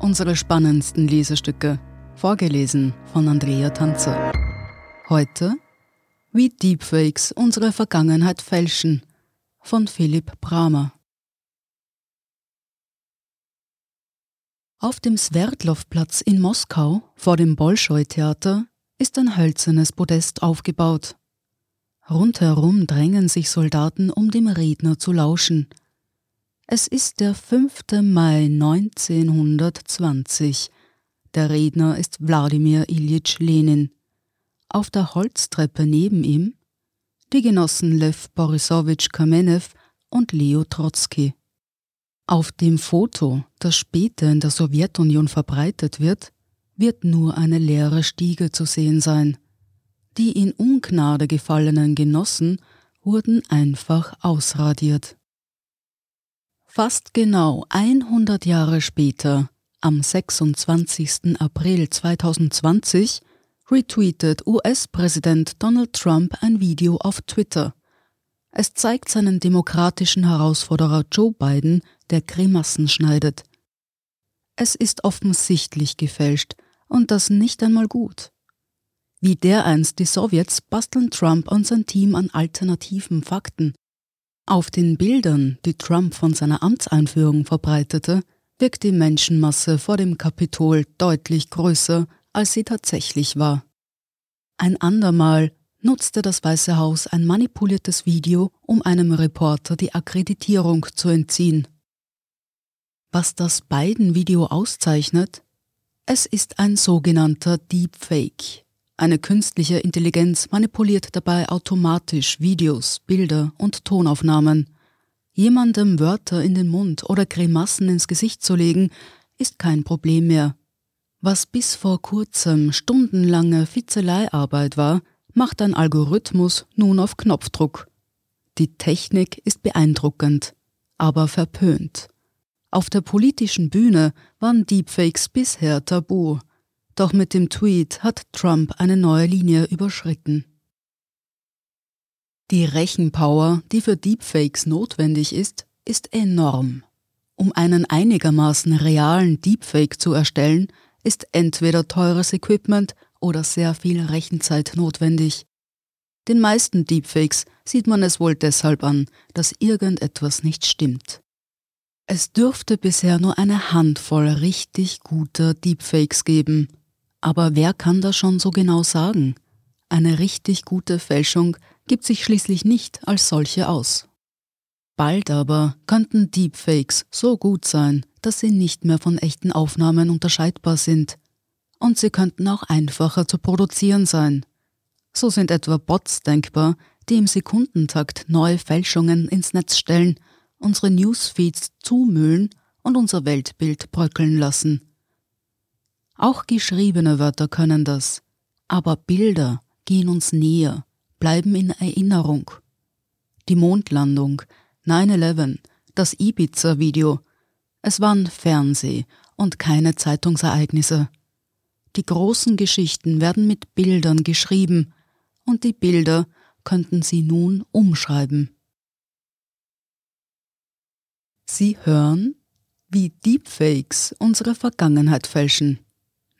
Unsere spannendsten Lesestücke, vorgelesen von Andrea Tanzer. Heute Wie Deepfakes unsere Vergangenheit fälschen von Philipp Bramer. Auf dem Sverdlovplatz in Moskau vor dem Bolschoi-Theater ist ein hölzernes Podest aufgebaut. Rundherum drängen sich Soldaten, um dem Redner zu lauschen. Es ist der 5. Mai 1920. Der Redner ist Wladimir Ilyich Lenin. Auf der Holztreppe neben ihm die Genossen Lev Borisowitsch Kamenew und Leo Trotzki. Auf dem Foto, das später in der Sowjetunion verbreitet wird, wird nur eine leere Stiege zu sehen sein. Die in Ungnade gefallenen Genossen wurden einfach ausradiert. Fast genau 100 Jahre später, am 26. April 2020, retweetet US-Präsident Donald Trump ein Video auf Twitter. Es zeigt seinen demokratischen Herausforderer Joe Biden der Grimassen schneidet. Es ist offensichtlich gefälscht und das nicht einmal gut. Wie dereinst die Sowjets basteln Trump und sein Team an alternativen Fakten. Auf den Bildern, die Trump von seiner Amtseinführung verbreitete, wirkt die Menschenmasse vor dem Kapitol deutlich größer, als sie tatsächlich war. Ein andermal nutzte das Weiße Haus ein manipuliertes Video, um einem Reporter die Akkreditierung zu entziehen. Was das Biden-Video auszeichnet? Es ist ein sogenannter Deepfake. Eine künstliche Intelligenz manipuliert dabei automatisch Videos, Bilder und Tonaufnahmen. Jemandem Wörter in den Mund oder Grimassen ins Gesicht zu legen, ist kein Problem mehr. Was bis vor kurzem stundenlange Fitzeleiarbeit war, macht ein Algorithmus nun auf Knopfdruck. Die Technik ist beeindruckend, aber verpönt. Auf der politischen Bühne waren Deepfakes bisher tabu. Doch mit dem Tweet hat Trump eine neue Linie überschritten. Die Rechenpower, die für Deepfakes notwendig ist, ist enorm. Um einen einigermaßen realen Deepfake zu erstellen, ist entweder teures Equipment oder sehr viel Rechenzeit notwendig. Den meisten Deepfakes sieht man es wohl deshalb an, dass irgendetwas nicht stimmt. Es dürfte bisher nur eine Handvoll richtig guter Deepfakes geben. Aber wer kann das schon so genau sagen? Eine richtig gute Fälschung gibt sich schließlich nicht als solche aus. Bald aber könnten Deepfakes so gut sein, dass sie nicht mehr von echten Aufnahmen unterscheidbar sind. Und sie könnten auch einfacher zu produzieren sein. So sind etwa Bots denkbar, die im Sekundentakt neue Fälschungen ins Netz stellen unsere Newsfeeds zumüllen und unser Weltbild bröckeln lassen. Auch geschriebene Wörter können das, aber Bilder gehen uns näher, bleiben in Erinnerung. Die Mondlandung, 9-11, das Ibiza-Video, es waren Fernseh- und keine Zeitungsereignisse. Die großen Geschichten werden mit Bildern geschrieben, und die Bilder könnten sie nun umschreiben. Sie hören, wie Deepfakes unsere Vergangenheit fälschen.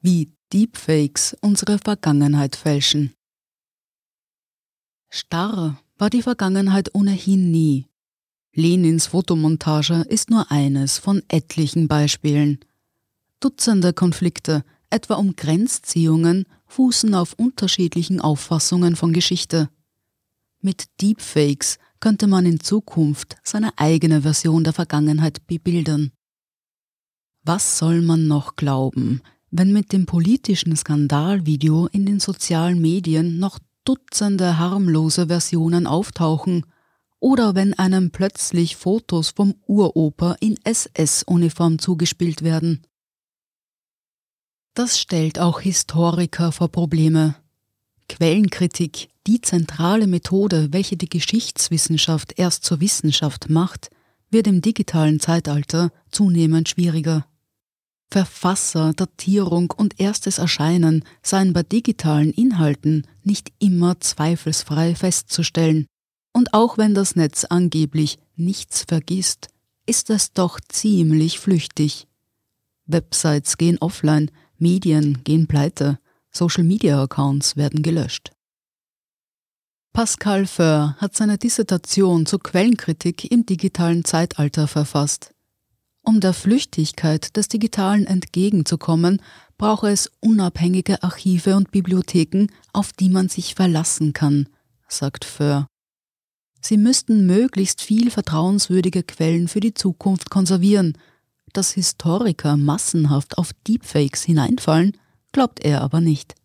Wie Deepfakes unsere Vergangenheit fälschen. Starr war die Vergangenheit ohnehin nie. Lenins Fotomontage ist nur eines von etlichen Beispielen. Dutzende Konflikte, etwa um Grenzziehungen, fußen auf unterschiedlichen Auffassungen von Geschichte. Mit Deepfakes könnte man in Zukunft seine eigene Version der Vergangenheit bebildern. Was soll man noch glauben, wenn mit dem politischen Skandalvideo in den sozialen Medien noch Dutzende harmlose Versionen auftauchen oder wenn einem plötzlich Fotos vom Uroper in SS-Uniform zugespielt werden? Das stellt auch Historiker vor Probleme. Quellenkritik, die zentrale Methode, welche die Geschichtswissenschaft erst zur Wissenschaft macht, wird im digitalen Zeitalter zunehmend schwieriger. Verfasser, Datierung und erstes Erscheinen seien bei digitalen Inhalten nicht immer zweifelsfrei festzustellen. Und auch wenn das Netz angeblich nichts vergisst, ist es doch ziemlich flüchtig. Websites gehen offline, Medien gehen pleite, Social-Media-Accounts werden gelöscht. Pascal Föhr hat seine Dissertation zur Quellenkritik im digitalen Zeitalter verfasst. Um der Flüchtigkeit des Digitalen entgegenzukommen, brauche es unabhängige Archive und Bibliotheken, auf die man sich verlassen kann, sagt Föhr. Sie müssten möglichst viel vertrauenswürdige Quellen für die Zukunft konservieren. Dass Historiker massenhaft auf Deepfakes hineinfallen, glaubt er aber nicht.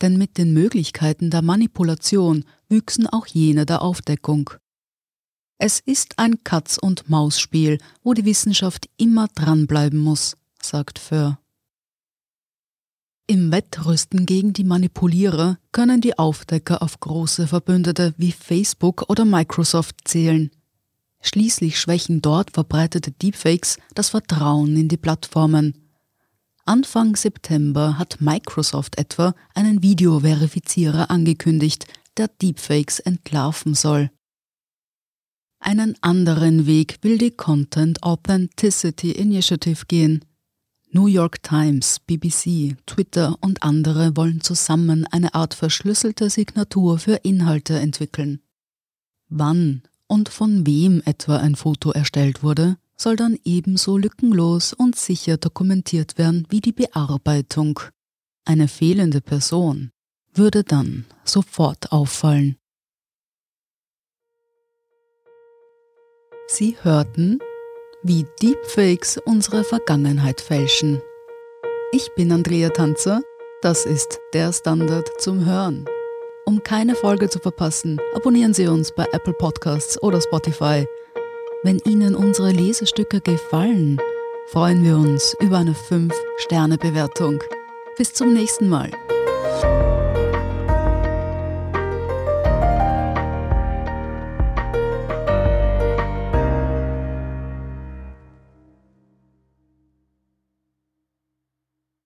Denn mit den Möglichkeiten der Manipulation wüchsen auch jene der Aufdeckung. Es ist ein Katz-und-Maus-Spiel, wo die Wissenschaft immer dranbleiben muss, sagt Föhr. Im Wettrüsten gegen die Manipulierer können die Aufdecker auf große Verbündete wie Facebook oder Microsoft zählen. Schließlich schwächen dort verbreitete Deepfakes das Vertrauen in die Plattformen. Anfang September hat Microsoft etwa einen Videoverifizierer angekündigt, der Deepfakes entlarven soll. Einen anderen Weg will die Content Authenticity Initiative gehen. New York Times, BBC, Twitter und andere wollen zusammen eine Art verschlüsselte Signatur für Inhalte entwickeln. Wann und von wem etwa ein Foto erstellt wurde, soll dann ebenso lückenlos und sicher dokumentiert werden wie die Bearbeitung. Eine fehlende Person würde dann sofort auffallen. Sie hörten, wie Deepfakes unsere Vergangenheit fälschen. Ich bin Andrea Tanzer, das ist der Standard zum Hören. Um keine Folge zu verpassen, abonnieren Sie uns bei Apple Podcasts oder Spotify. Wenn Ihnen unsere Lesestücke gefallen, freuen wir uns über eine 5-Sterne-Bewertung. Bis zum nächsten Mal.